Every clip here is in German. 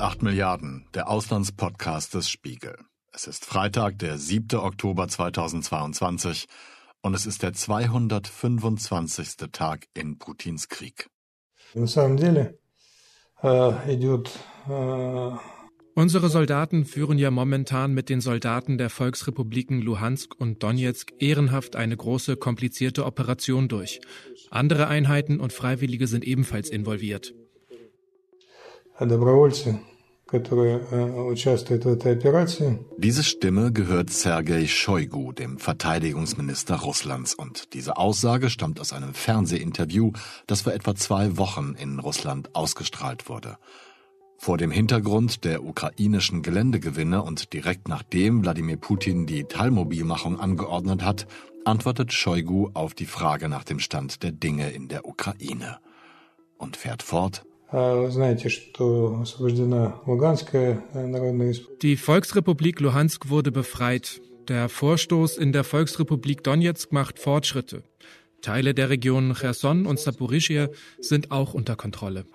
1,8 Milliarden, der Auslandspodcast des Spiegel. Es ist Freitag, der 7. Oktober 2022 und es ist der 225. Tag in Putins Krieg. Э, Unsere Soldaten führen ja momentan mit den Soldaten der Volksrepubliken Luhansk und Donetsk ehrenhaft eine große, komplizierte Operation durch. Andere Einheiten und Freiwillige sind ebenfalls involviert добровольцы, которые э, участвуют в этой операции. Diese Stimme gehört Sergei Shoigu, dem Verteidigungsminister Russlands. Und diese Aussage stammt aus einem Fernsehinterview, das vor etwa zwei Wochen in Russland ausgestrahlt wurde. Vor dem Hintergrund der ukrainischen Geländegewinne und direkt nachdem Wladimir Putin die Teilmobilmachung angeordnet hat, antwortet Shoigu auf die Frage nach dem Stand der Dinge in der Ukraine und fährt fort, Э, Die Volksrepublik Luhansk wurde befreit. Der Vorstoß in der Volksrepublik Donetsk macht Fortschritte. Teile der Regionen Cherson und Saporischia sind auch unter Kontrolle.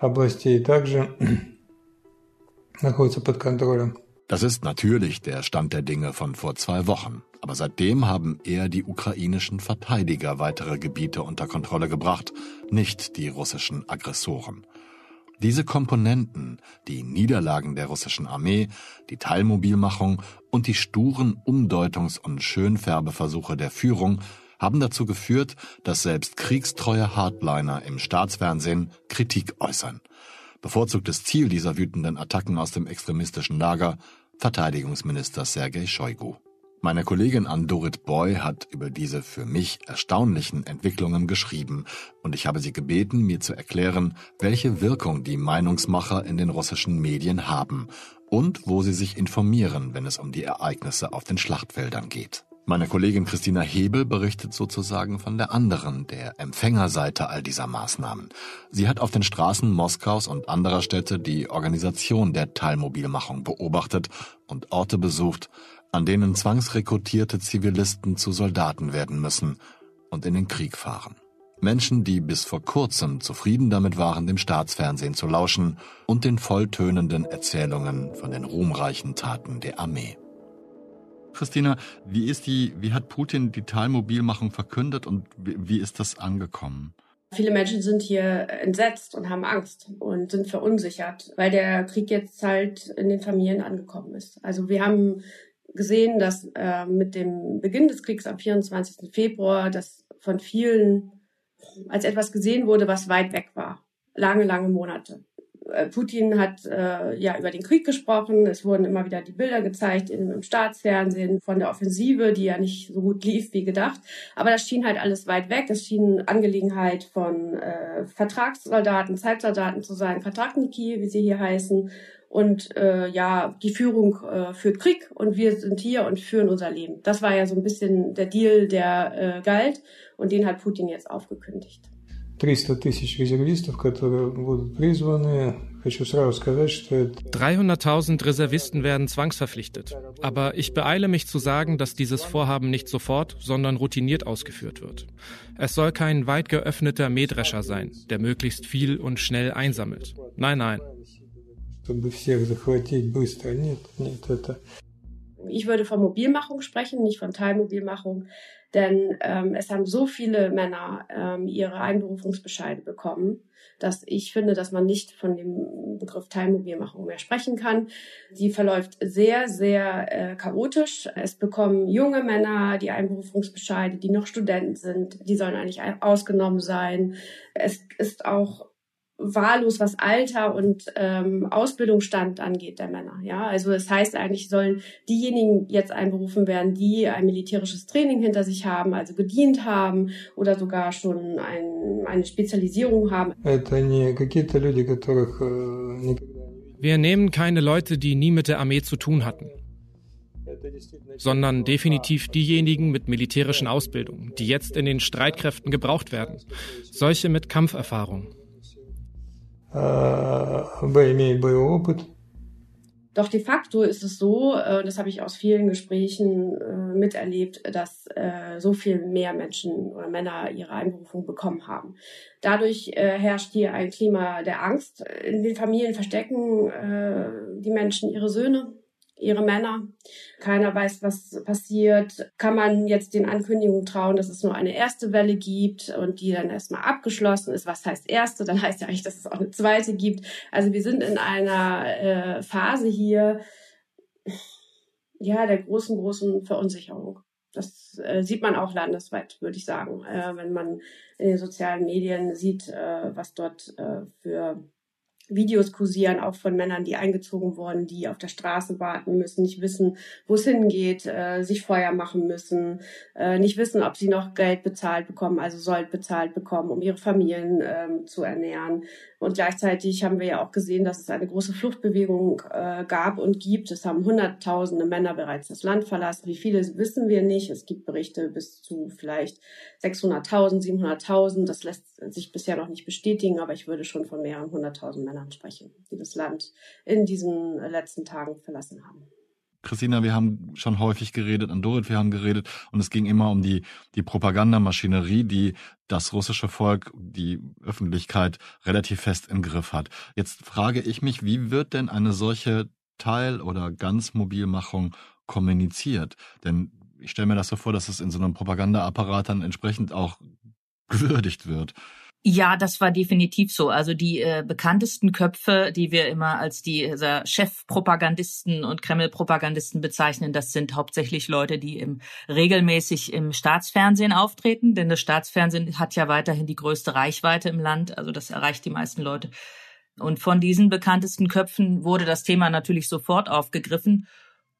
Das ist natürlich der Stand der Dinge von vor zwei Wochen. Aber seitdem haben eher die ukrainischen Verteidiger weitere Gebiete unter Kontrolle gebracht, nicht die russischen Aggressoren. Diese Komponenten, die Niederlagen der russischen Armee, die Teilmobilmachung und die sturen Umdeutungs- und Schönfärbeversuche der Führung haben dazu geführt, dass selbst kriegstreue Hardliner im Staatsfernsehen Kritik äußern. Bevorzugtes Ziel dieser wütenden Attacken aus dem extremistischen Lager Verteidigungsminister Sergei Shoigu. Meine Kollegin Andorit Boy hat über diese für mich erstaunlichen Entwicklungen geschrieben und ich habe sie gebeten, mir zu erklären, welche Wirkung die Meinungsmacher in den russischen Medien haben und wo sie sich informieren, wenn es um die Ereignisse auf den Schlachtfeldern geht. Meine Kollegin Christina Hebel berichtet sozusagen von der anderen, der Empfängerseite all dieser Maßnahmen. Sie hat auf den Straßen Moskaus und anderer Städte die Organisation der Teilmobilmachung beobachtet und Orte besucht, an denen zwangsrekrutierte Zivilisten zu Soldaten werden müssen und in den Krieg fahren. Menschen, die bis vor kurzem zufrieden damit waren, dem Staatsfernsehen zu lauschen und den volltönenden Erzählungen von den ruhmreichen Taten der Armee. Christina, wie ist die, wie hat Putin die Teilmobilmachung verkündet und wie, wie ist das angekommen? Viele Menschen sind hier entsetzt und haben Angst und sind verunsichert, weil der Krieg jetzt halt in den Familien angekommen ist. Also wir haben gesehen, dass äh, mit dem Beginn des Kriegs am 24. Februar das von vielen als etwas gesehen wurde, was weit weg war. Lange, lange Monate. Äh, Putin hat äh, ja über den Krieg gesprochen. Es wurden immer wieder die Bilder gezeigt im, im, Staatsfernsehen von der Offensive, die ja nicht so gut lief wie gedacht. Aber das schien halt alles weit weg. Das schien Angelegenheit von äh, Vertragssoldaten, Zeitsoldaten zu sein, Vertragniki, wie sie hier heißen und äh, ja, die Führung äh, führt Krieg und wir sind hier und führen unser Leben. Das war ja so ein bisschen der Deal, der äh, galt und den hat Putin jetzt aufgekündigt. 300.000 Reservisten werden zwangsverpflichtet. Aber ich beeile mich zu sagen, dass dieses Vorhaben nicht sofort, sondern routiniert ausgeführt wird. Es soll kein weit geöffneter Mähdrescher sein, der möglichst viel und schnell einsammelt. Nein, nein чтобы всех захватить быстро. Нет, нет, это... Ich würde von Mobilmachung sprechen, nicht von Teilmobilmachung, denn ähm, es haben so viele Männer ähm, ihre Einberufungsbescheide bekommen, dass ich finde, dass man nicht von dem Begriff Teilmobilmachung mehr sprechen kann. Die verläuft sehr, sehr äh, chaotisch. Es bekommen junge Männer die Einberufungsbescheide, die noch Studenten sind, die sollen eigentlich ausgenommen sein. Es ist auch wahllos, was Alter und ähm, Ausbildungsstand angeht der Männer. Ja, also es das heißt eigentlich sollen diejenigen jetzt einberufen werden, die ein militärisches Training hinter sich haben, also gedient haben oder sogar schon ein, eine Spezialisierung haben. Э, Wir nehmen keine Leute, die nie mit der Armee zu tun hatten sondern definitiv diejenigen mit militärischen Ausbildungen, die jetzt in den Streitkräften gebraucht werden, solche mit Kampferfahrung. Doch de facto ist es so, äh, das habe ich aus vielen Gesprächen äh, miterlebt, dass äh, so viel mehr Menschen oder Männer ihre Einberufung bekommen haben. Dadurch herrscht hier ein Klima der Angst. In den Familien verstecken die Menschen ihre Söhne, ihre Männer. Keiner weiß, was passiert. Kann man jetzt den Ankündigungen trauen, dass es nur eine erste Welle gibt und die dann erstmal abgeschlossen ist? Was heißt erste? Dann heißt ja eigentlich, dass es auch eine zweite gibt. Also wir sind in einer äh, Phase hier, ja, der großen, großen Verunsicherung. Das äh, sieht man auch landesweit, würde ich sagen, äh, wenn man in den sozialen Medien sieht, äh, was dort äh, für Videos kursieren, auch von Männern, die eingezogen wurden, die auf der Straße warten müssen, nicht wissen, wo es hingeht, äh, sich Feuer machen müssen, äh, nicht wissen, ob sie noch Geld bezahlt bekommen, also Sold bezahlt bekommen, um ihre Familien ähm, zu ernähren. Und gleichzeitig haben wir ja auch gesehen, dass es eine große Fluchtbewegung äh, gab und gibt. Es haben Hunderttausende Männer bereits das Land verlassen. Wie viele wissen wir nicht. Es gibt Berichte bis zu vielleicht 600.000, 700.000. Das lässt sich bisher noch nicht bestätigen, aber ich würde schon von mehreren hunderttausend Männern sprechen, die das Land in diesen letzten Tagen verlassen haben. Christina, wir haben schon häufig geredet, an Dorit, wir haben geredet und es ging immer um die, die Propagandamaschinerie, die das russische Volk, die Öffentlichkeit relativ fest im Griff hat. Jetzt frage ich mich, wie wird denn eine solche Teil- oder Ganzmobilmachung kommuniziert? Denn ich stelle mir das so vor, dass es in so einem Propagandaapparat dann entsprechend auch gewürdigt wird. Ja, das war definitiv so. Also die äh, bekanntesten Köpfe, die wir immer als die äh, Chefpropagandisten und Kreml-Propagandisten bezeichnen, das sind hauptsächlich Leute, die im, regelmäßig im Staatsfernsehen auftreten, denn das Staatsfernsehen hat ja weiterhin die größte Reichweite im Land, also das erreicht die meisten Leute. Und von diesen bekanntesten Köpfen wurde das Thema natürlich sofort aufgegriffen.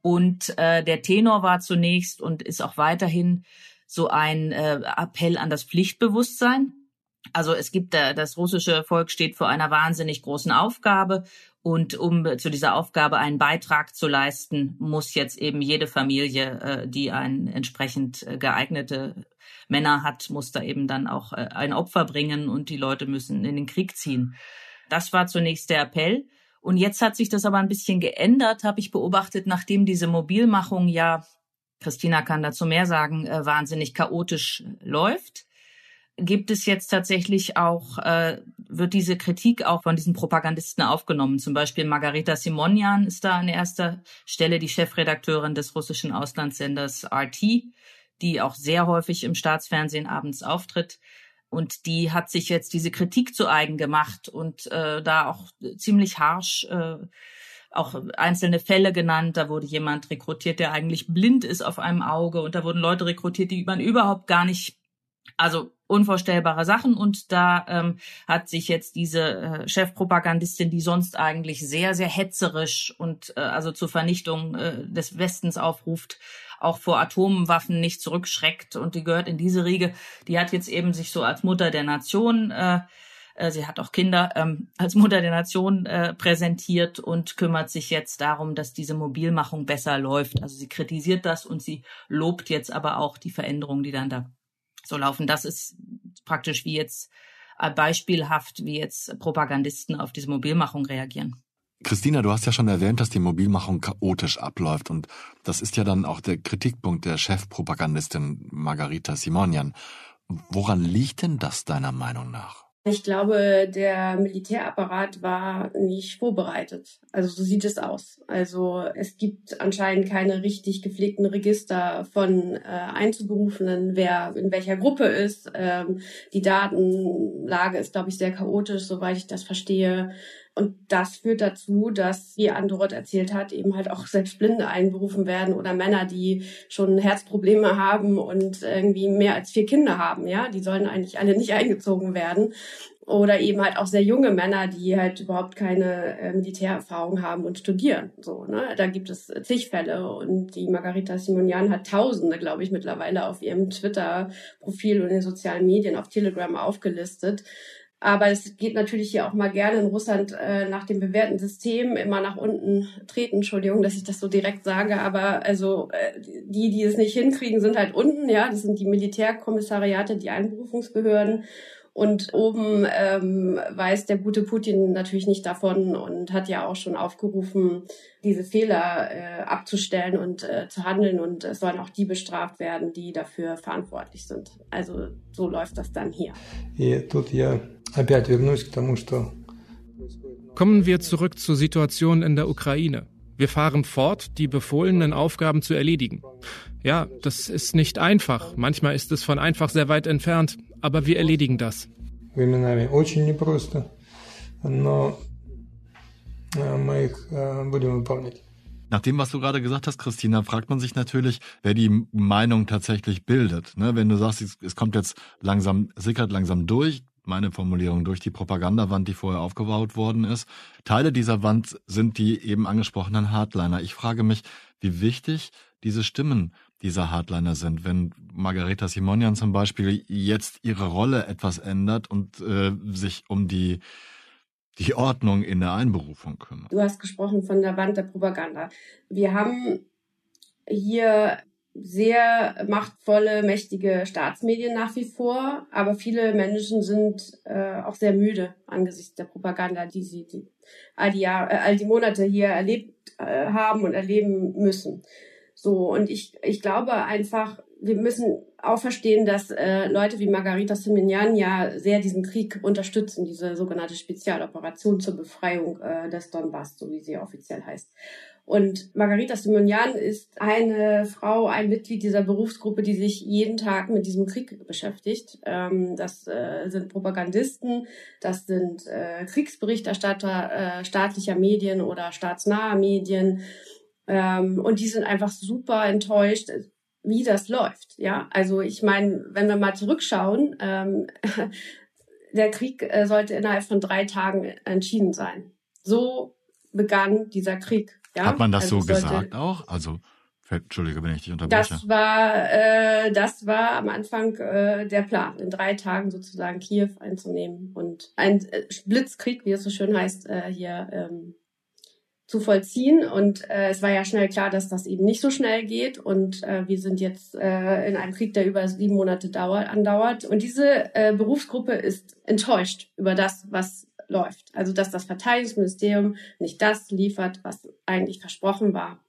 Und äh, der Tenor war zunächst und ist auch weiterhin so ein äh, Appell an das Pflichtbewusstsein also es gibt da, das russische Volk steht vor einer wahnsinnig großen Aufgabe und um zu dieser Aufgabe einen Beitrag zu leisten, muss jetzt eben jede Familie, äh, die ein entsprechend äh, geeignete Männer hat, muss da eben dann auch äh, ein Opfer bringen und die Leute müssen in den Krieg ziehen. Das war zunächst der Appell. Und jetzt hat sich das aber ein bisschen geändert, habe ich beobachtet, nachdem diese Mobilmachung ja, Christina kann dazu mehr sagen, wahnsinnig chaotisch läuft gibt es jetzt tatsächlich auch, äh, wird diese Kritik auch von diesen Propagandisten aufgenommen. Zum Beispiel Margareta Simonian ist da an erster Stelle die Chefredakteurin des russischen Auslandssenders RT, die auch sehr häufig im Staatsfernsehen abends auftritt. Und die hat sich jetzt diese Kritik zu eigen gemacht und äh, da auch ziemlich harsh äh, auch einzelne Fälle genannt. Da wurde jemand rekrutiert, der eigentlich blind ist auf einem Auge. Und da wurden Leute rekrutiert, die man überhaupt gar nicht also unvorstellbare Sachen und da ähm, hat sich jetzt diese äh, Chefpropagandistin, die sonst eigentlich sehr, sehr hetzerisch und äh, also zur Vernichtung äh, des Westens aufruft, auch vor Atomwaffen nicht zurückschreckt und die gehört in diese Riege, die hat jetzt eben sich so als Mutter der Nation äh, äh Sie hat auch Kinder ähm, als Mutter der Nation äh, präsentiert und kümmert sich jetzt darum, dass diese Mobilmachung besser läuft. Also sie kritisiert das und sie lobt jetzt aber auch die Veränderungen, die dann da so laufen. Das ist praktisch wie jetzt äh, beispielhaft, wie jetzt Propagandisten auf diese Mobilmachung reagieren. Christina, du hast ja schon erwähnt, dass die Mobilmachung chaotisch abläuft und das ist ja dann auch der Kritikpunkt der Chefpropagandistin Margarita Simonian. Woran liegt denn das deiner Meinung nach? Ich glaube, der Militärapparat war nicht vorbereitet. Also so sieht es aus. Also es gibt anscheinend keine richtig gepflegten Register von äh, Einzuberufenen, wer in welcher Gruppe ist. Ähm, die Datenlage ist, glaube ich, sehr chaotisch, soweit ich das verstehe. Und das führt dazu, dass, wie Andorot erzählt hat, eben halt auch selbst Blinde einberufen werden oder Männer, die schon Herzprobleme haben und irgendwie mehr als vier Kinder haben, ja. Die sollen eigentlich alle nicht eingezogen werden. Oder eben halt auch sehr junge Männer, die halt überhaupt keine äh, Militärerfahrung haben und studieren. So, ne? Da gibt es zig Fälle. Und die Margarita Simonian hat Tausende, glaube ich, mittlerweile auf ihrem Twitter-Profil und in den sozialen Medien auf Telegram aufgelistet aber es geht natürlich hier auch mal gerne in Russland äh, nach dem bewährten System immer nach unten treten. Entschuldigung, dass ich das so direkt sage, aber also äh, die, die es nicht hinkriegen, sind halt unten. Ja, das sind die Militärkommissariate, die Einberufungsbehörden. Und oben ähm, weiß der gute Putin natürlich nicht davon und hat ja auch schon aufgerufen, diese Fehler äh, abzustellen und äh, zu handeln. Und es sollen auch die bestraft werden, die dafür verantwortlich sind. Also so läuft das dann hier. Kommen wir zurück zur Situation in der Ukraine. Wir fahren fort, die befohlenen Aufgaben zu erledigen. Ja, das ist nicht einfach. Manchmal ist es von einfach sehr weit entfernt, aber wir erledigen das. Nach dem, was du gerade gesagt hast, Christina, fragt man sich natürlich, wer die Meinung tatsächlich bildet. Ne? Wenn du sagst, es kommt jetzt langsam, sickert langsam durch, meine Formulierung, durch die Propagandawand, die vorher aufgebaut worden ist. Teile dieser Wand sind die eben angesprochenen Hardliner. Ich frage mich, wie wichtig diese Stimmen sind dieser Hardliner sind. Wenn Margareta Simonian zum Beispiel jetzt ihre Rolle etwas ändert und äh, sich um die die Ordnung in der Einberufung kümmert. Du hast gesprochen von der Wand der Propaganda. Wir haben hier sehr machtvolle, mächtige Staatsmedien nach wie vor, aber viele Menschen sind äh, auch sehr müde angesichts der Propaganda, die sie die, all, die Jahr, äh, all die Monate hier erlebt äh, haben und erleben müssen. So, und ich, ich glaube einfach, wir müssen auch verstehen, dass äh, Leute wie Margarita Simonian ja sehr diesen Krieg unterstützen, diese sogenannte Spezialoperation zur Befreiung äh, des Donbass, so wie sie offiziell heißt. Und Margarita Simonian ist eine Frau, ein Mitglied dieser Berufsgruppe, die sich jeden Tag mit diesem Krieg beschäftigt. Ähm, das äh, sind Propagandisten, das sind äh, Kriegsberichterstatter äh, staatlicher Medien oder staatsnaher Medien. Ähm, und die sind einfach super enttäuscht, wie das läuft. Ja, also ich meine, wenn wir mal zurückschauen, ähm, der Krieg äh, sollte innerhalb von drei Tagen entschieden sein. So begann dieser Krieg. Ja? Hat man das also so gesagt auch? Also Entschuldige, wenn ich dich unterbreche. Das war, äh, das war am Anfang äh, der Plan, in drei Tagen sozusagen Kiew einzunehmen und ein äh, Blitzkrieg, wie es so schön heißt, äh, hier ähm, zu vollziehen. Und äh, es war ja schnell klar, dass das eben nicht so schnell geht. Und äh, wir sind jetzt äh, in einem Krieg, der über sieben Monate dauert, andauert. Und diese äh, Berufsgruppe ist enttäuscht über das, was läuft. Also dass das Verteidigungsministerium nicht das liefert, was eigentlich versprochen war.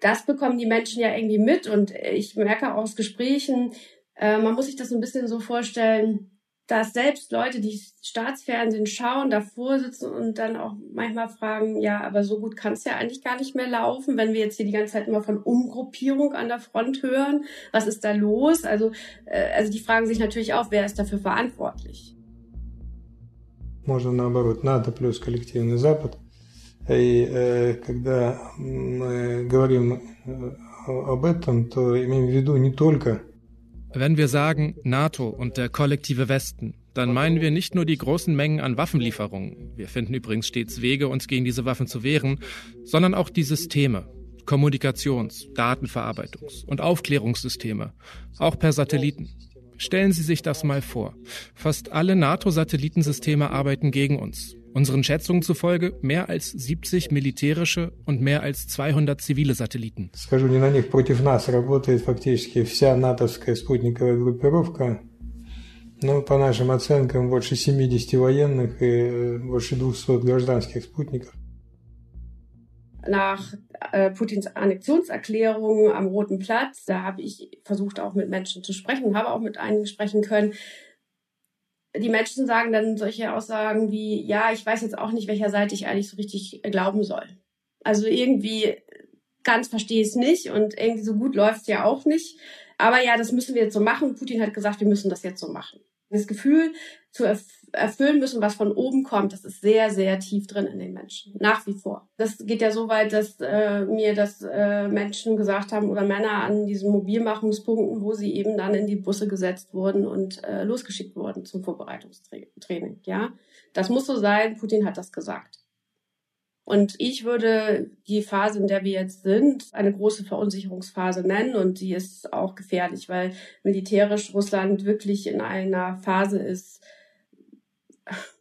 Das bekommen die Menschen ja irgendwie mit. Und ich merke aus Gesprächen, äh, man muss sich das ein bisschen so vorstellen, dass selbst Leute, die Staatsfernsehen schauen, davor sitzen und dann auch manchmal fragen, ja, aber so gut kann es ja eigentlich gar nicht mehr laufen, wenn wir jetzt hier die ganze Zeit immer von Umgruppierung an der Front hören. Was ist da los? Also, äh, also die fragen sich natürlich auch, wer ist dafür verantwortlich? Можно наоборот, НАТО плюс коллективный Запад. И э, когда мы говорим об этом, то имеем в виду не только wenn wir sagen NATO und der kollektive Westen, dann meinen wir nicht nur die großen Mengen an Waffenlieferungen, wir finden übrigens stets Wege, uns gegen diese Waffen zu wehren, sondern auch die Systeme, Kommunikations-, Datenverarbeitungs- und Aufklärungssysteme, auch per Satelliten. Stellen Sie sich das mal vor. Fast alle NATO-Satellitensysteme arbeiten gegen uns. Unseren Schätzungen zufolge mehr als 70 militärische und mehr als 200 zivile Satelliten. Скажу, не на них против нас работает фактически вся натовская спутниковая группировка. Ну, по нашим оценкам, больше 70 военных и больше 200 гражданских спутников. Nach äh, Putins Annexionserklärung am Roten Platz, da habe ich versucht auch mit Menschen zu sprechen, habe auch mit einigen sprechen können die Menschen sagen dann solche Aussagen wie, ja, ich weiß jetzt auch nicht, welcher Seite ich eigentlich so richtig glauben soll. Also irgendwie ganz verstehe ich es nicht und irgendwie so gut läuft es ja auch nicht. Aber ja, das müssen wir jetzt so machen. Putin hat gesagt, wir müssen das jetzt so machen. Das Gefühl zu erfüllen müssen, was von oben kommt, das ist sehr, sehr tief drin in den Menschen. Nach wie vor. Das geht ja so weit, dass äh, mir das äh, Menschen gesagt haben oder Männer an diesen Mobilmachungspunkten, wo sie eben dann in die Busse gesetzt wurden und äh, losgeschickt wurden zum Vorbereitungstraining. Ja, das muss so sein. Putin hat das gesagt. Und ich würde die Phase, in der wir jetzt sind, eine große Verunsicherungsphase nennen. Und die ist auch gefährlich, weil militärisch Russland wirklich in einer Phase ist,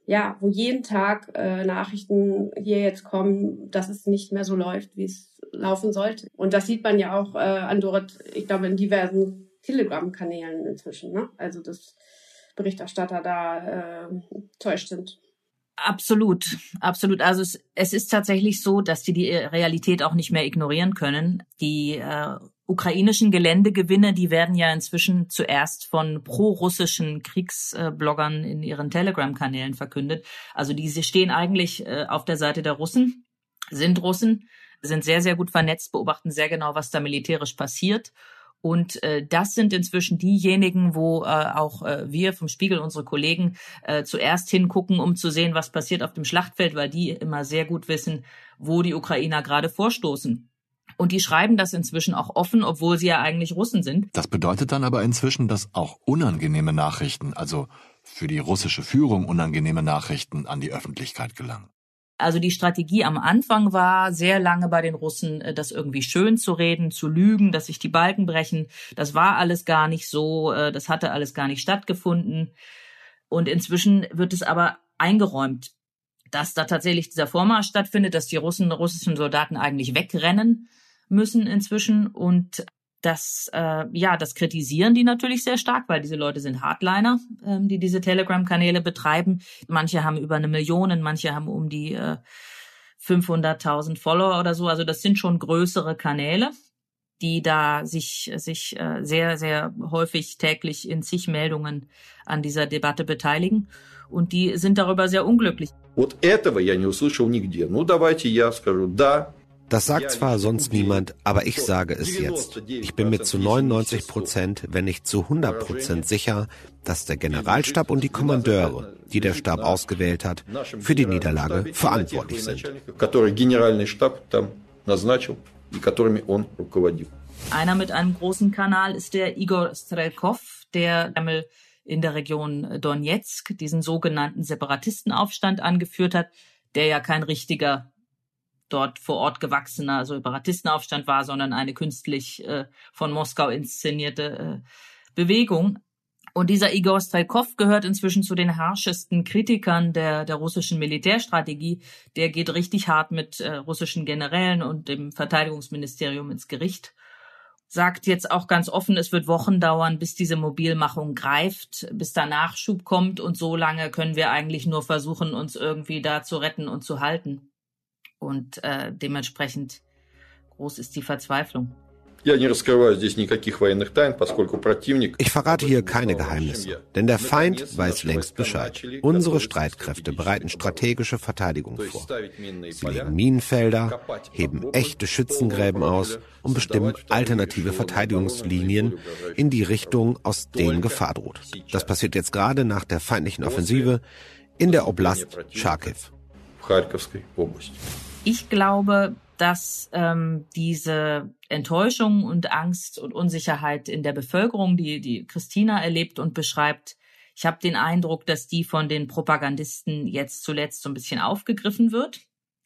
ja, wo jeden Tag äh, Nachrichten hier jetzt kommen, dass es nicht mehr so läuft, wie es laufen sollte. Und das sieht man ja auch äh, an dort, ich glaube, in diversen Telegram-Kanälen inzwischen. Ne? Also das Berichterstatter da äh, täuscht sind. Absolut, absolut. Also es, es ist tatsächlich so, dass die die Realität auch nicht mehr ignorieren können. Die äh, ukrainischen Geländegewinne, die werden ja inzwischen zuerst von pro-russischen Kriegsbloggern in ihren Telegram-Kanälen verkündet. Also diese stehen eigentlich äh, auf der Seite der Russen, sind Russen, sind sehr, sehr gut vernetzt, beobachten sehr genau, was da militärisch passiert und äh, das sind inzwischen diejenigen, wo äh, auch äh, wir vom Spiegel, unsere Kollegen, äh, zuerst hingucken, um zu sehen, was passiert auf dem Schlachtfeld, weil die immer sehr gut wissen, wo die Ukrainer gerade vorstoßen. Und die schreiben das inzwischen auch offen, obwohl sie ja eigentlich Russen sind. Das bedeutet dann aber inzwischen, dass auch unangenehme Nachrichten, also für die russische Führung unangenehme Nachrichten an die Öffentlichkeit gelangen. Also die Strategie am Anfang war sehr lange bei den Russen, äh, das irgendwie schön zu reden, zu lügen, dass sich die Balken brechen. Das war alles gar nicht so, äh, das hatte alles gar nicht stattgefunden. Und inzwischen wird es aber eingeräumt, dass da tatsächlich dieser Vormarsch stattfindet, dass die Russen, russischen Soldaten eigentlich wegrennen müssen inzwischen und das, äh, ja, das kritisieren die natürlich sehr stark, weil diese Leute sind Hardliner, ähm, die diese Telegram-Kanäle betreiben. Manche haben über eine Million, manche haben um die äh, 500.000 Follower oder so. Also das sind schon größere Kanäle, die da sich, sich äh, sehr, sehr häufig täglich in zig Meldungen an dieser Debatte beteiligen. Und die sind darüber sehr unglücklich. Вот этого я не услышал нигде. Ну, давайте я скажу, да, das sagt zwar sonst niemand, aber ich sage es jetzt. Ich bin mir zu 99 Prozent, wenn nicht zu 100 Prozent sicher, dass der Generalstab und die Kommandeure, die der Stab ausgewählt hat, für die Niederlage verantwortlich sind. Einer mit einem großen Kanal ist der Igor Strelkov, der in der Region Donetsk diesen sogenannten Separatistenaufstand angeführt hat, der ja kein richtiger dort vor Ort gewachsener Separatistenaufstand war, sondern eine künstlich äh, von Moskau inszenierte äh, Bewegung. Und dieser Igor Strelkov gehört inzwischen zu den harschesten Kritikern der, der russischen Militärstrategie. Der geht richtig hart mit äh, russischen Generälen und dem Verteidigungsministerium ins Gericht. Sagt jetzt auch ganz offen, es wird Wochen dauern, bis diese Mobilmachung greift, bis da Nachschub kommt und so lange können wir eigentlich nur versuchen, uns irgendwie da zu retten und zu halten und äh, dementsprechend groß ist die Verzweiflung. Ich verrate hier keine Geheimnisse, denn der Feind weiß längst Bescheid. Unsere Streitkräfte bereiten strategische Verteidigung vor. Sie legen Minenfelder, heben echte Schützengräben aus und bestimmen alternative Verteidigungslinien in die Richtung, aus denen Gefahr droht. Das passiert jetzt gerade nach der feindlichen Offensive in der Oblast Charkiw. Ich glaube, dass ähm, diese Enttäuschung und Angst und Unsicherheit in der Bevölkerung, die die Christina erlebt und beschreibt, ich habe den Eindruck, dass die von den Propagandisten jetzt zuletzt so ein bisschen aufgegriffen wird.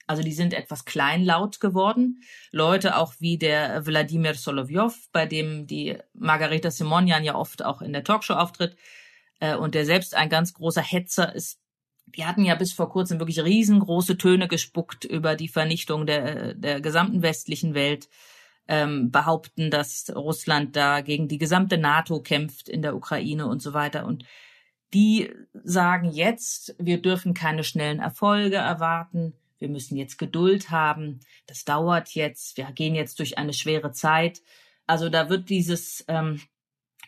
Also die sind etwas kleinlaut geworden. Leute auch wie der Wladimir Solovyov, bei dem die Margareta Simonian ja oft auch in der Talkshow auftritt äh, und der selbst ein ganz großer Hetzer ist, die hatten ja bis vor kurzem wirklich riesengroße Töne gespuckt über die Vernichtung der, der gesamten westlichen Welt, ähm, behaupten, dass Russland da gegen die gesamte NATO kämpft in der Ukraine und so weiter. Und die sagen jetzt, wir dürfen keine schnellen Erfolge erwarten, wir müssen jetzt Geduld haben, das dauert jetzt, wir gehen jetzt durch eine schwere Zeit. Also da wird dieses ähm,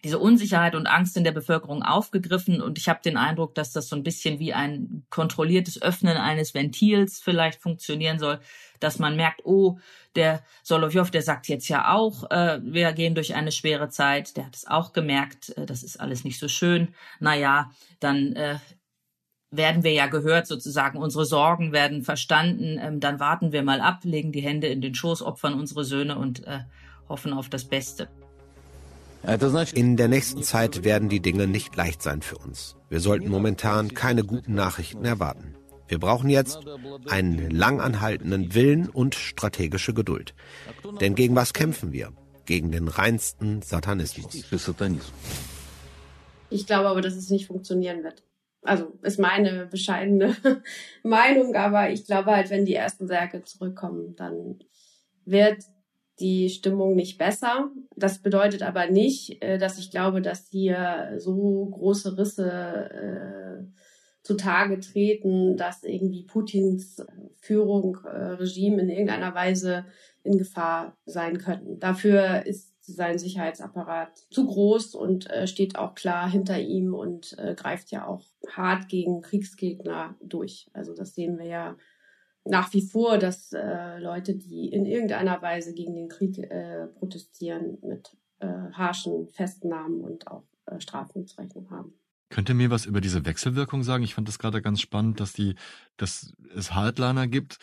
diese Unsicherheit und Angst in der Bevölkerung aufgegriffen und ich habe den Eindruck, dass das so ein bisschen wie ein kontrolliertes Öffnen eines Ventils vielleicht funktionieren soll, dass man merkt, oh, der Solovjov, der sagt jetzt ja auch, äh, wir gehen durch eine schwere Zeit, der hat es auch gemerkt, äh, das ist alles nicht so schön. Naja, dann äh, werden wir ja gehört, sozusagen, unsere Sorgen werden verstanden, ähm, dann warten wir mal ab, legen die Hände in den Schoß, opfern unsere Söhne und äh, hoffen auf das Beste. In der nächsten Zeit werden die Dinge nicht leicht sein für uns. Wir sollten momentan keine guten Nachrichten erwarten. Wir brauchen jetzt einen langanhaltenden Willen und strategische Geduld. Denn gegen was kämpfen wir? Gegen den reinsten Satanismus. Ich glaube aber, dass es nicht funktionieren wird. Also ist meine bescheidene Meinung, aber ich glaube halt, wenn die ersten Särge zurückkommen, dann wird die Stimmung nicht besser. Das bedeutet aber nicht, äh, dass ich glaube, dass hier so große Risse äh, zutage treten, dass irgendwie Putins Führung, äh, Regime in irgendeiner Weise in Gefahr sein könnten. Dafür ist sein Sicherheitsapparat zu groß und steht auch klar hinter ihm und greift ja auch hart gegen Kriegsgegner durch. Also das sehen wir ja nach wie vor, dass äh, Leute, die in irgendeiner Weise gegen den Krieg äh, protestieren, mit äh, harschen Festnahmen und auch äh, Strafen zu rechnen haben. Könnt ihr mir was über diese Wechselwirkung sagen? Ich fand das gerade ganz spannend, dass die, dass es Hardliner gibt,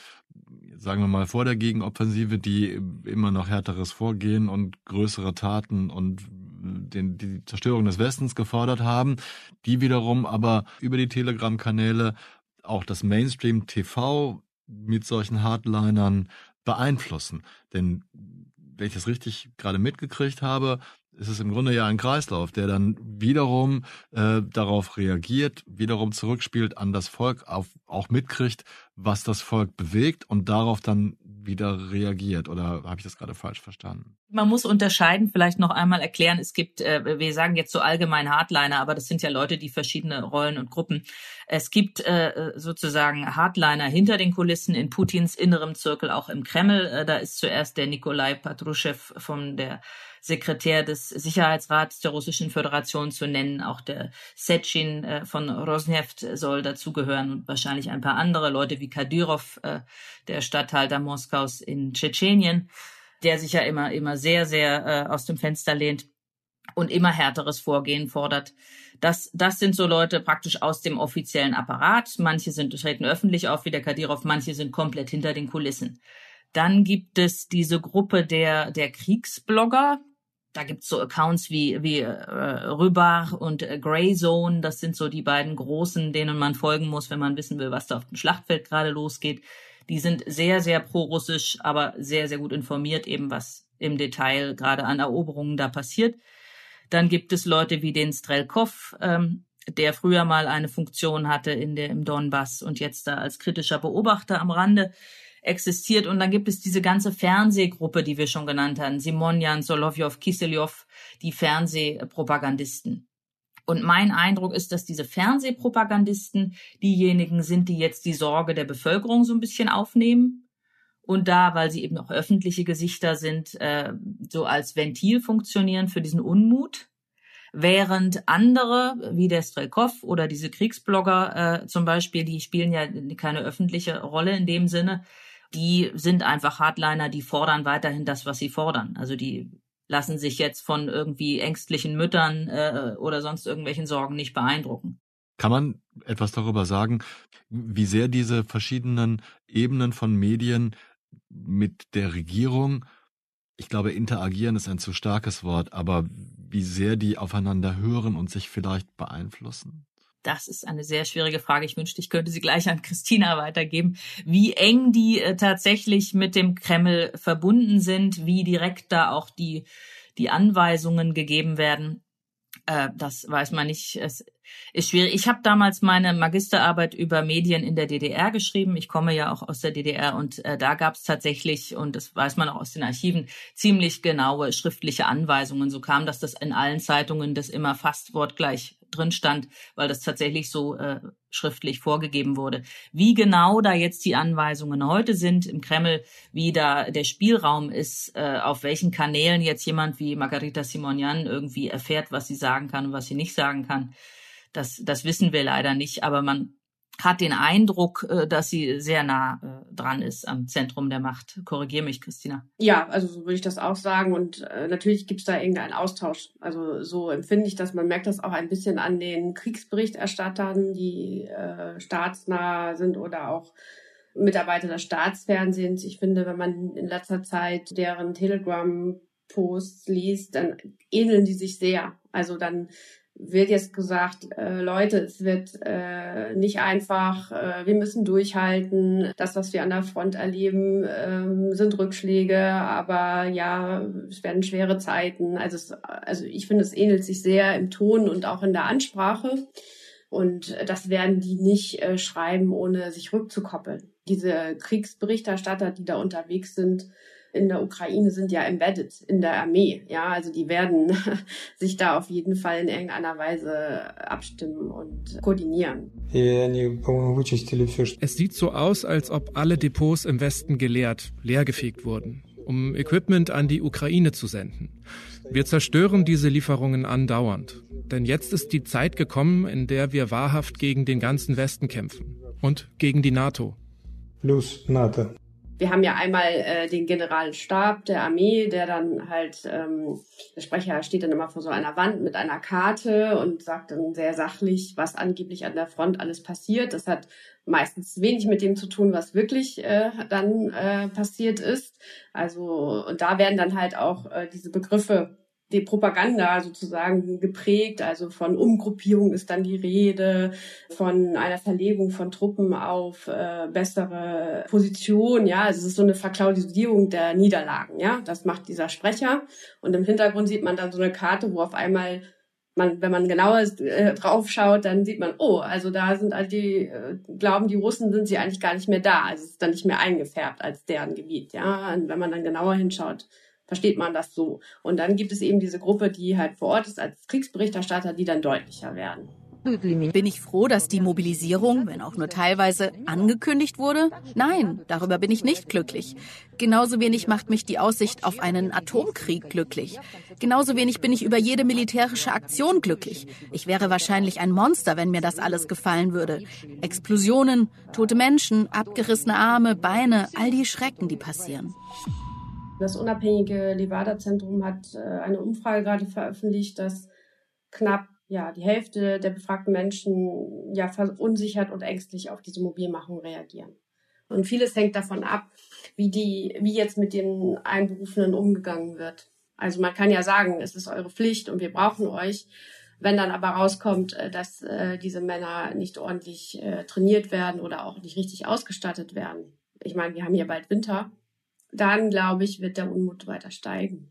sagen wir mal vor der Gegenoffensive, die immer noch härteres Vorgehen und größere Taten und den, die Zerstörung des Westens gefordert haben, die wiederum aber über die Telegram-Kanäle auch das Mainstream TV mit solchen Hardlinern beeinflussen. Denn wenn ich das richtig gerade mitgekriegt habe, ist es im Grunde ja ein Kreislauf, der dann wiederum äh, darauf reagiert, wiederum zurückspielt an das Volk, auf, auch mitkriegt, was das Volk bewegt und darauf dann wieder reagiert. Oder habe ich das gerade falsch verstanden? Man muss unterscheiden, vielleicht noch einmal erklären, es gibt, äh, wir sagen jetzt so allgemein Hardliner, aber das sind ja Leute, die verschiedene Rollen und Gruppen. Es gibt äh, sozusagen Hardliner hinter den Kulissen in Putins innerem Zirkel, auch im Kreml. Äh, da ist zuerst der Nikolai Patruschew von der Sekretär des Sicherheitsrats der Russischen Föderation zu nennen. Auch der Setschin äh, von Rosneft soll dazugehören und wahrscheinlich ein paar andere Leute wie Kadyrov, äh, der Statthalter Moskaus in Tschetschenien, der sich ja immer, immer sehr, sehr äh, aus dem Fenster lehnt und immer härteres Vorgehen fordert. Das, das sind so Leute praktisch aus dem offiziellen Apparat. Manche sind, treten öffentlich auf wie der Kadyrov, manche sind komplett hinter den Kulissen. Dann gibt es diese Gruppe der, der Kriegsblogger, da gibt's so Accounts wie, wie äh, Rübach und äh, Grey Zone. Das sind so die beiden großen, denen man folgen muss, wenn man wissen will, was da auf dem Schlachtfeld gerade losgeht. Die sind sehr, sehr pro-russisch, aber sehr, sehr gut informiert, eben was im Detail gerade an Eroberungen da passiert. Dann gibt es Leute wie den Strelkov, ähm, der früher mal eine Funktion hatte in der, im Donbass und jetzt da als kritischer Beobachter am Rande existiert. Und dann gibt es diese ganze Fernsehgruppe, die wir schon genannt haben. Simonjan, Solovjov, Kiselyov, die Fernsehpropagandisten. Und mein Eindruck ist, dass diese Fernsehpropagandisten diejenigen sind, die jetzt die Sorge der Bevölkerung so ein bisschen aufnehmen und da, weil sie eben auch öffentliche Gesichter sind, äh, so als Ventil funktionieren für diesen Unmut. Während andere, wie der Strelkov oder diese Kriegsblogger äh, zum Beispiel, die spielen ja keine öffentliche Rolle in dem Sinne, die sind einfach Hardliner, die fordern weiterhin das, was sie fordern. Also die lassen sich jetzt von irgendwie ängstlichen Müttern äh, oder sonst irgendwelchen Sorgen nicht beeindrucken. Kann man etwas darüber sagen, wie sehr diese verschiedenen Ebenen von Medien mit der Regierung, ich glaube, interagieren ist ein zu starkes Wort, aber wie sehr die aufeinander hören und sich vielleicht beeinflussen? Das ist eine sehr schwierige Frage. Ich wünschte, ich könnte sie gleich an Christina weitergeben. Wie eng die äh, tatsächlich mit dem Kreml verbunden sind, wie direkt da auch die, die Anweisungen gegeben werden, äh, das weiß man nicht. Es ist schwierig. Ich habe damals meine Magisterarbeit über Medien in der DDR geschrieben. Ich komme ja auch aus der DDR und äh, da gab es tatsächlich, und das weiß man auch aus den Archiven, ziemlich genaue schriftliche Anweisungen. So kam, dass das in allen Zeitungen das immer fast wortgleich drin stand, weil das tatsächlich so äh, schriftlich vorgegeben wurde. Wie genau da jetzt die Anweisungen heute sind im Kreml, wie da der Spielraum ist, äh, auf welchen Kanälen jetzt jemand wie Margarita Simonian irgendwie erfährt, was sie sagen kann und was sie nicht sagen kann, das, das wissen wir leider nicht. Aber man hat den Eindruck, äh, dass sie sehr nah äh, dran ist am Zentrum der Macht. Korrigier mich, Christina. Ja, also so würde ich das auch sagen. Und äh, natürlich gibt es da irgendeinen Austausch. Also so empfinde ich das. Man merkt das auch ein bisschen an den Kriegsberichterstattern, die äh, staatsnah sind oder auch Mitarbeiter des Staatsfernsehens. Ich finde, wenn man in letzter Zeit deren Telegram-Posts liest, dann ähneln die sich sehr. Also dann wird jetzt gesagt, äh, Leute, es wird äh, nicht einfach, äh, wir müssen durchhalten. Das, was wir an der Front erleben, ähm, sind Rückschläge, aber ja, es werden schwere Zeiten. Also, es, also ich finde, es ähnelt sich sehr im Ton und auch in der Ansprache. Und das werden die nicht äh, schreiben, ohne sich rückzukoppeln. Diese Kriegsberichterstatter, die da unterwegs sind, in der Ukraine sind ja embedded in der Armee. Ja, also die werden sich da auf jeden Fall in irgendeiner Weise abstimmen und koordinieren. Es sieht so aus, als ob alle Depots im Westen geleert, leergefegt wurden, um Equipment an die Ukraine zu senden. Wir zerstören diese Lieferungen andauernd. Denn jetzt ist die Zeit gekommen, in der wir wahrhaft gegen den ganzen Westen kämpfen. Und gegen die NATO. Plus NATO. Wir haben ja einmal äh, den Generalstab der Armee, der dann halt, ähm, der Sprecher steht dann immer vor so einer Wand mit einer Karte und sagt dann sehr sachlich, was angeblich an der Front alles passiert. Das hat meistens wenig mit dem zu tun, was wirklich äh, dann äh, passiert ist. Also und da werden dann halt auch äh, diese Begriffe die Propaganda sozusagen geprägt. Also von Umgruppierung ist dann die Rede, von einer Verlegung von Truppen auf äh, bessere Position. Ja, also es ist so eine Verklaudisierung der Niederlagen. Ja, das macht dieser Sprecher. Und im Hintergrund sieht man dann so eine Karte, wo auf einmal man, wenn man genauer äh, drauf schaut, dann sieht man, oh, also da sind all die, äh, glauben die Russen sind sie eigentlich gar nicht mehr da. Also es ist dann nicht mehr eingefärbt als deren Gebiet. Ja, und wenn man dann genauer hinschaut, versteht man das so. Und dann gibt es eben diese Gruppe, die halt vor Ort ist als Kriegsberichterstatter, die dann deutlicher werden. Bin ich froh, dass die Mobilisierung, wenn auch nur teilweise, angekündigt wurde? Nein, darüber bin ich nicht glücklich. Genauso wenig macht mich die Aussicht auf einen Atomkrieg glücklich. Genauso wenig bin ich über jede militärische Aktion glücklich. Ich wäre wahrscheinlich ein Monster, wenn mir das alles gefallen würde. Explosionen, tote Menschen, abgerissene Arme, Beine, all die Schrecken, die passieren. Das unabhängige Levada-Zentrum hat äh, eine Umfrage gerade veröffentlicht, dass knapp ja, die Hälfte der befragten Menschen ja verunsichert und ängstlich auf diese Mobilmachung reagieren. Und vieles hängt davon ab, wie die, wie jetzt mit den Einberufenen umgegangen wird. Also man kann ja sagen, es ist eure Pflicht und wir brauchen euch. Wenn dann aber rauskommt, äh, dass äh, diese Männer nicht ordentlich trainiert werden oder auch nicht richtig ausgestattet werden. Ich meine, wir haben hier bald Winter dann glaube ich, wird der Unmut weiter steigen.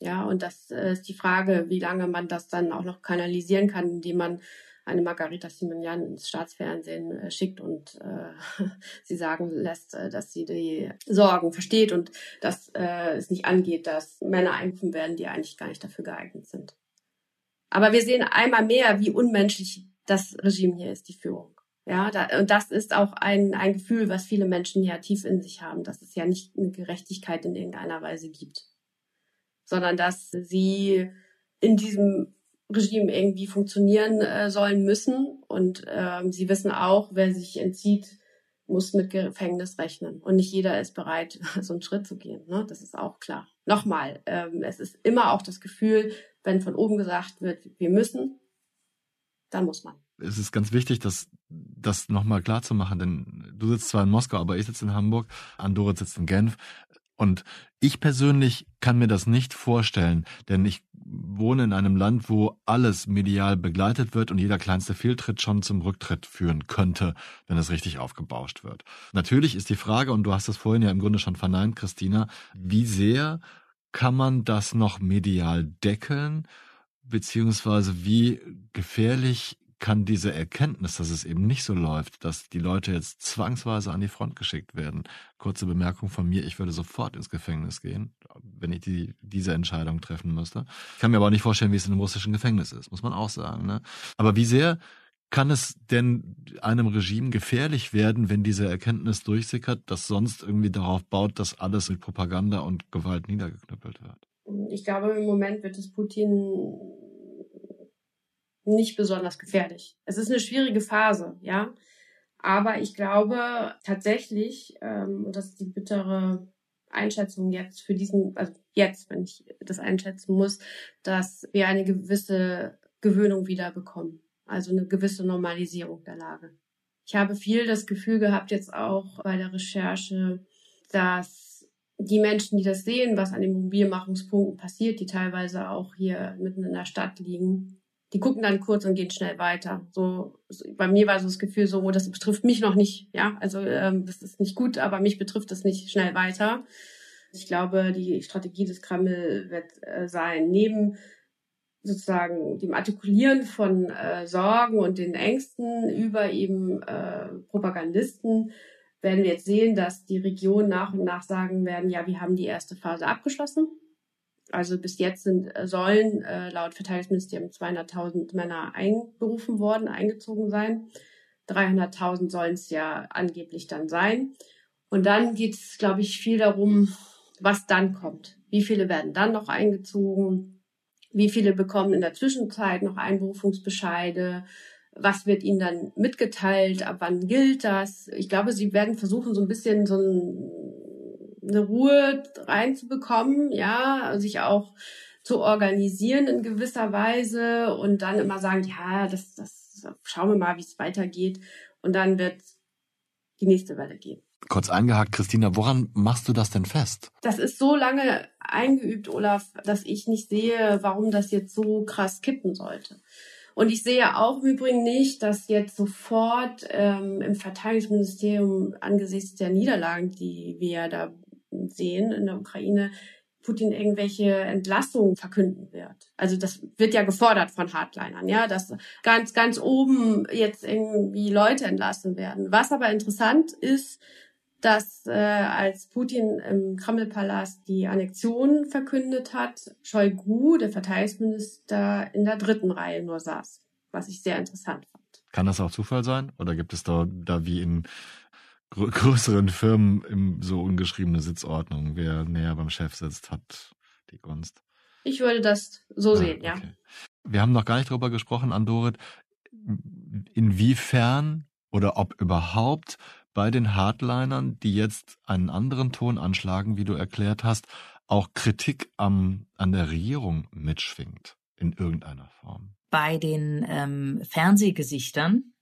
Ja, und das äh, ist die Frage, wie lange man das dann auch noch kanalisieren kann, indem man eine Margarita Simonian ins Staatsfernsehen äh, schickt und äh, sie sagen lässt, äh, dass sie die Sorgen versteht und dass äh, es nicht angeht, dass Männer eingerufen werden, die eigentlich gar nicht dafür geeignet sind. Aber wir sehen einmal mehr, wie unmenschlich das Regime hier ist, die Führung. Ja, da, und das ist auch ein, ein Gefühl, was viele Menschen ja tief in sich haben, dass es ja nicht eine Gerechtigkeit in irgendeiner Weise gibt, sondern dass sie in diesem Regime irgendwie funktionieren äh, sollen müssen. Und ähm, sie wissen auch, wer sich entzieht, muss mit Gefängnis rechnen. Und nicht jeder ist bereit, so einen Schritt zu gehen. Ne? Das ist auch klar. Nochmal, ähm, es ist immer auch das Gefühl, wenn von oben gesagt wird, wir müssen, dann muss man es ist ganz wichtig, das, das nochmal klar zu machen, denn du sitzt zwar in Moskau, aber ich sitze in Hamburg, Andorit sitzt in Genf. Und ich persönlich kann mir das nicht vorstellen, denn ich wohne in einem Land, wo alles medial begleitet wird und jeder kleinste Fehltritt schon zum Rücktritt führen könnte, wenn es richtig aufgebauscht wird. Natürlich ist die Frage, und du hast es vorhin ja im Grunde schon verneint, Christina, wie sehr kann man das noch medial deckeln, beziehungsweise wie gefährlich kann diese Erkenntnis, dass es eben nicht so läuft, dass die Leute jetzt zwangsweise an die Front geschickt werden. Kurze Bemerkung von mir, ich würde sofort ins Gefängnis gehen, wenn ich die, diese Entscheidung treffen müsste. Ich kann mir aber auch nicht vorstellen, wie es in einem russischen Gefängnis ist, muss man auch sagen. Ne? Aber wie sehr kann es denn einem Regime gefährlich werden, wenn diese Erkenntnis durchsickert, das sonst irgendwie darauf baut, dass alles mit Propaganda und Gewalt niedergeknüppelt wird? Ich glaube, im Moment wird es Putin nicht besonders gefährlich. Es ist eine schwierige Phase, ja. Aber ich glaube tatsächlich, ähm, das ist die bittere Einschätzung jetzt für diesen, also jetzt, wenn ich das einschätzen muss, dass wir eine gewisse Gewöhnung wieder bekommen. Also eine gewisse Normalisierung der Lage. Ich habe viel das Gefühl gehabt, jetzt auch bei der Recherche, dass die Menschen, die das sehen, was an den Mobilmachungspunkten passiert, die teilweise auch hier mitten in der Stadt liegen, die gucken dann kurz und gehen schnell weiter. So, bei mir war so das Gefühl so, oh, das betrifft mich noch nicht, ja, also ähm, das ist nicht gut, aber mich betrifft das nicht schnell weiter. Ich glaube, die Strategie des Kreml wird äh, sein, neben sozusagen dem Artikulieren von äh, Sorgen und den Ängsten über eben äh, Propagandisten werden wir jetzt sehen, dass die Regionen nach und nach sagen werden, ja, wir haben die erste Phase abgeschlossen. Also bis jetzt sind sollen äh, laut Verteidigungsministerium 200.000 Männer einberufen worden, eingezogen sein. 300.000 sollen es ja angeblich dann sein. Und dann geht es, glaube ich, viel darum, was dann kommt. Wie viele werden dann noch eingezogen? Wie viele bekommen in der Zwischenzeit noch Einberufungsbescheide? Was wird ihnen dann mitgeteilt? Ab wann gilt das? Ich glaube, sie werden versuchen, so ein bisschen so ein, eine Ruhe reinzubekommen, ja, sich auch zu organisieren in gewisser Weise und dann immer sagen, ja, das, das schauen wir mal, wie es weitergeht. Und dann wird die nächste Welle gehen. Kurz eingehakt, Christina, woran machst du das denn fest? Das ist so lange eingeübt, Olaf, dass ich nicht sehe, warum das jetzt so krass kippen sollte. Und ich sehe auch im Übrigen nicht, dass jetzt sofort ähm, im Verteidigungsministerium angesichts der Niederlagen, die wir da sehen in der Ukraine, Putin irgendwelche Entlassungen verkünden wird. Also das wird ja gefordert von Hardlinern, ja, dass ganz, ganz oben jetzt irgendwie Leute entlassen werden. Was aber interessant ist, dass äh, als Putin im Kremlpalast die Annexion verkündet hat, Shoigu, der Verteidigungsminister, in der dritten Reihe nur saß, was ich sehr interessant fand. Kann das auch Zufall sein? Oder gibt es da, da wie in größeren Firmen im, so ungeschriebene Sitzordnung? Wer näher beim Chef sitzt, hat die Gunst. Ich würde das so ah, sehen, ja. Wir haben noch gar nicht darüber gesprochen, Andorit, inwiefern oder ob überhaupt bei den Hardlinern, die jetzt einen anderen Ton anschlagen, wie du erklärt hast, auch Kritik am, an der Regierung mitschwingt in irgendeiner Form? Bei den ähm, Fernsehgesichtern,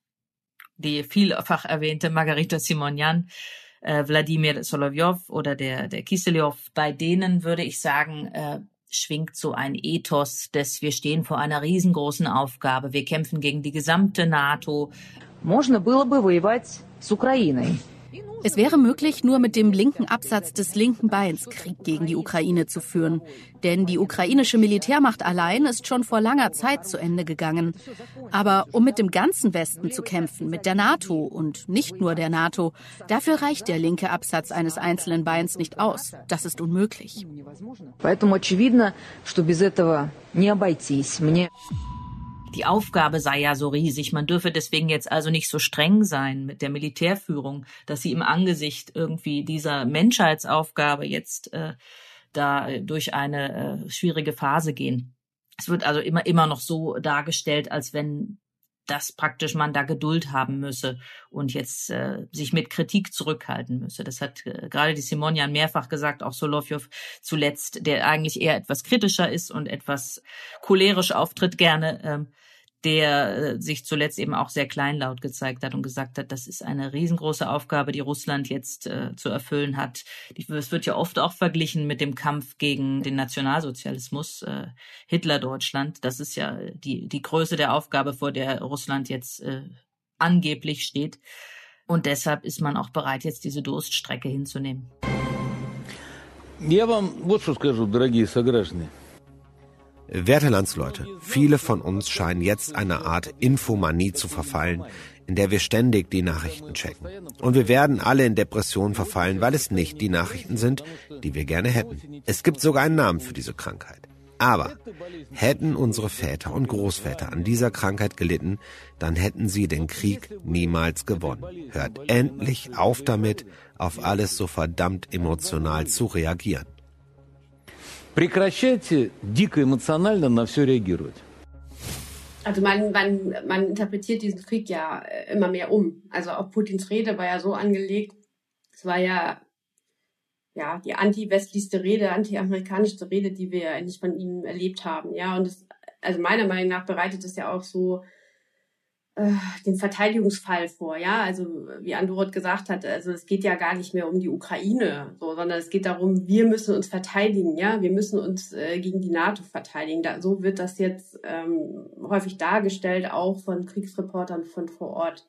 die vielfach erwähnte Margarita Simonian, äh, Wladimir Solovyov oder der, der Kiselyov, bei denen würde ich sagen, äh, schwingt so ein Ethos, dass wir stehen vor einer riesengroßen Aufgabe. Wir kämpfen gegen die gesamte NATO. Можно было бы воевать с Украиной. Es wäre möglich, nur mit dem linken Absatz des linken Beins Krieg gegen die Ukraine zu führen. Denn die ukrainische Militärmacht allein ist schon vor langer Zeit zu Ende gegangen. Aber um mit dem ganzen Westen zu kämpfen, mit der NATO und nicht nur der NATO, dafür reicht der linke Absatz eines einzelnen Beins nicht aus. Das ist unmöglich. Поэтому очевидно, что без этого не обойтись. Мне die Aufgabe sei ja so riesig. Man dürfe deswegen jetzt also nicht so streng sein mit der Militärführung, dass sie im Angesicht irgendwie dieser Menschheitsaufgabe jetzt äh, da durch eine äh, schwierige Phase gehen. Es wird also immer, immer noch so dargestellt, als wenn das praktisch man da Geduld haben müsse und jetzt äh, sich mit Kritik zurückhalten müsse. Das hat äh, gerade die Simonian mehrfach gesagt, auch Solovjov zuletzt, der eigentlich eher etwas kritischer ist und etwas cholerisch auftritt gerne. Ähm, der äh, sich zuletzt eben auch sehr kleinlaut gezeigt hat und gesagt hat, das ist eine riesengroße Aufgabe, die Russland jetzt äh, zu erfüllen hat. Es wird ja oft auch verglichen mit dem Kampf gegen den Nationalsozialismus, äh, Hitler-Deutschland. Das ist ja die, die Größe der Aufgabe, vor der Russland jetzt äh, angeblich steht. Und deshalb ist man auch bereit, jetzt diese Durststrecke hinzunehmen. Я вам вот что скажу, дорогие сограждане. Werte Landsleute, viele von uns scheinen jetzt einer Art Infomanie zu verfallen, in der wir ständig die Nachrichten checken. Und wir werden alle in Depressionen verfallen, weil es nicht die Nachrichten sind, die wir gerne hätten. Es gibt sogar einen Namen für diese Krankheit. Aber hätten unsere Väter und Großväter an dieser Krankheit gelitten, dann hätten sie den Krieg niemals gewonnen. Hört endlich auf damit, auf alles so verdammt emotional zu reagieren. Прекращайте дико эмоционально на все реагировать. Also man, man, man interpretiert diesen Krieg ja äh, immer mehr um. Also auch Putins Rede war ja so angelegt, es war ja ja die anti-westlichste Rede, anti-amerikanischste Rede, die wir eigentlich von ihm erlebt haben. Ja, und das, also meiner Meinung nach bereitet es ja auch so äh, den Verteidigungsfall vor, ja, also wie Andorot gesagt hat, also es geht ja gar nicht mehr um die Ukraine, so, sondern es geht darum, wir müssen uns verteidigen, ja, wir müssen uns äh, gegen die NATO verteidigen. Da, so wird das jetzt ähm, häufig dargestellt, auch von Kriegsreportern von vor Ort.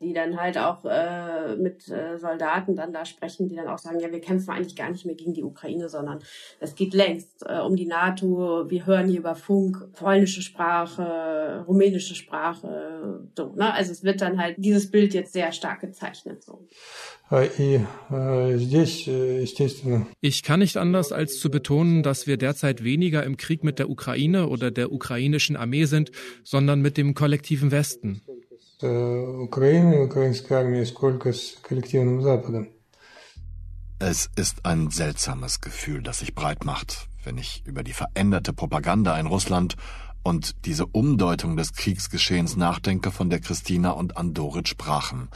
Die dann halt auch äh, mit äh, Soldaten dann da sprechen, die dann auch sagen, ja, wir kämpfen eigentlich gar nicht mehr gegen die Ukraine, sondern es geht längst äh, um die NATO. Wir hören hier über Funk polnische Sprache, rumänische Sprache, so. Ne? Also es wird dann halt dieses Bild jetzt sehr stark gezeichnet. So. Э, ich kann nicht anders als zu betonen, dass wir derzeit weniger im Krieg mit der Ukraine oder der ukrainischen Armee sind, sondern mit dem kollektiven Westen. Es ist ein seltsames Gefühl, das sich breit macht, wenn ich über die veränderte Propaganda in Russland und diese Umdeutung des Kriegsgeschehens nachdenke, von der Christina und Andorit sprachen.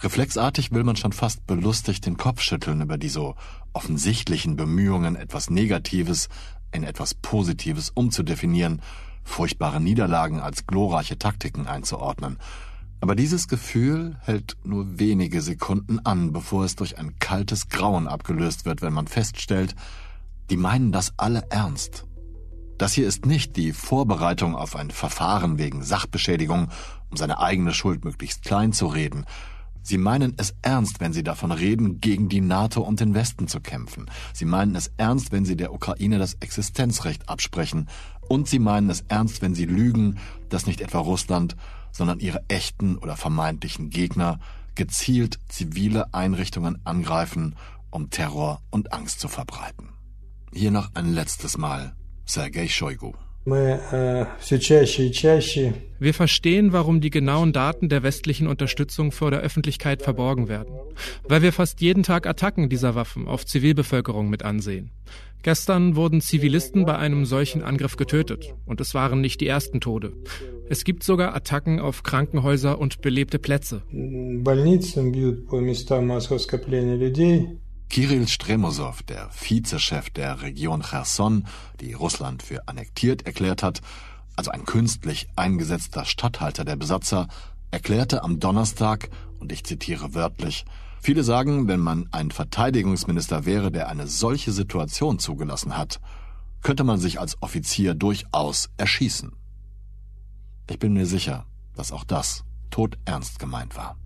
Reflexartig will man schon fast belustigt den Kopf schütteln über die so offensichtlichen Bemühungen, etwas Negatives in etwas Positives umzudefinieren, furchtbare Niederlagen als glorreiche Taktiken einzuordnen aber dieses Gefühl hält nur wenige Sekunden an, bevor es durch ein kaltes Grauen abgelöst wird, wenn man feststellt, die meinen das alle ernst. Das hier ist nicht die Vorbereitung auf ein Verfahren wegen Sachbeschädigung, um seine eigene Schuld möglichst klein zu reden. Sie meinen es ernst, wenn sie davon reden, gegen die NATO und den Westen zu kämpfen. Sie meinen es ernst, wenn sie der Ukraine das Existenzrecht absprechen. Und sie meinen es ernst, wenn sie lügen, dass nicht etwa Russland, sondern ihre echten oder vermeintlichen Gegner gezielt zivile Einrichtungen angreifen, um Terror und Angst zu verbreiten. Hier noch ein letztes Mal Sergei Shoigu. Wir verstehen, warum die genauen Daten der westlichen Unterstützung vor der Öffentlichkeit verborgen werden, weil wir fast jeden Tag Attacken dieser Waffen auf Zivilbevölkerung mit ansehen. Gestern wurden Zivilisten bei einem solchen Angriff getötet, und es waren nicht die ersten Tode. Es gibt sogar Attacken auf Krankenhäuser und belebte Plätze. Kirill Stremosow, der Vizechef der Region Cherson, die Russland für annektiert erklärt hat, also ein künstlich eingesetzter Statthalter der Besatzer, erklärte am Donnerstag, und ich zitiere wörtlich, Viele sagen, wenn man ein Verteidigungsminister wäre, der eine solche Situation zugelassen hat, könnte man sich als Offizier durchaus erschießen. Ich bin mir sicher, dass auch das todernst gemeint war.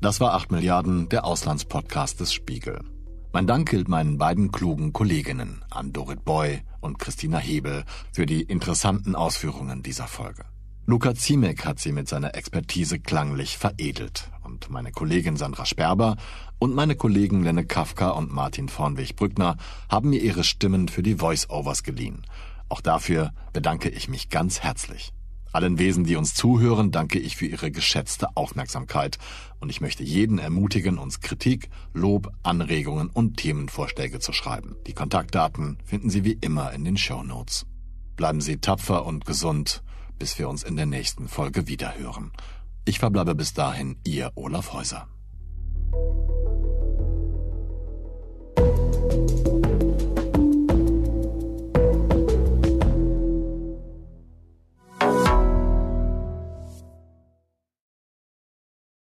Das war 8 Milliarden, der Auslandspodcast des Spiegel. Mein Dank gilt meinen beiden klugen Kolleginnen, an Dorit Boy und Christina Hebel, für die interessanten Ausführungen dieser Folge. Luca Ziemek hat sie mit seiner Expertise klanglich veredelt und meine Kollegin Sandra Sperber und meine Kollegen Lenne Kafka und Martin Vornweg-Brückner haben mir ihre Stimmen für die Voice-Overs geliehen. Auch dafür bedanke ich mich ganz herzlich. Allen Wesen, die uns zuhören, danke ich für Ihre geschätzte Aufmerksamkeit und ich möchte jeden ermutigen, uns Kritik, Lob, Anregungen und Themenvorschläge zu schreiben. Die Kontaktdaten finden Sie wie immer in den Show Notes. Bleiben Sie tapfer und gesund, bis wir uns in der nächsten Folge wiederhören. Ich verbleibe bis dahin Ihr Olaf Häuser.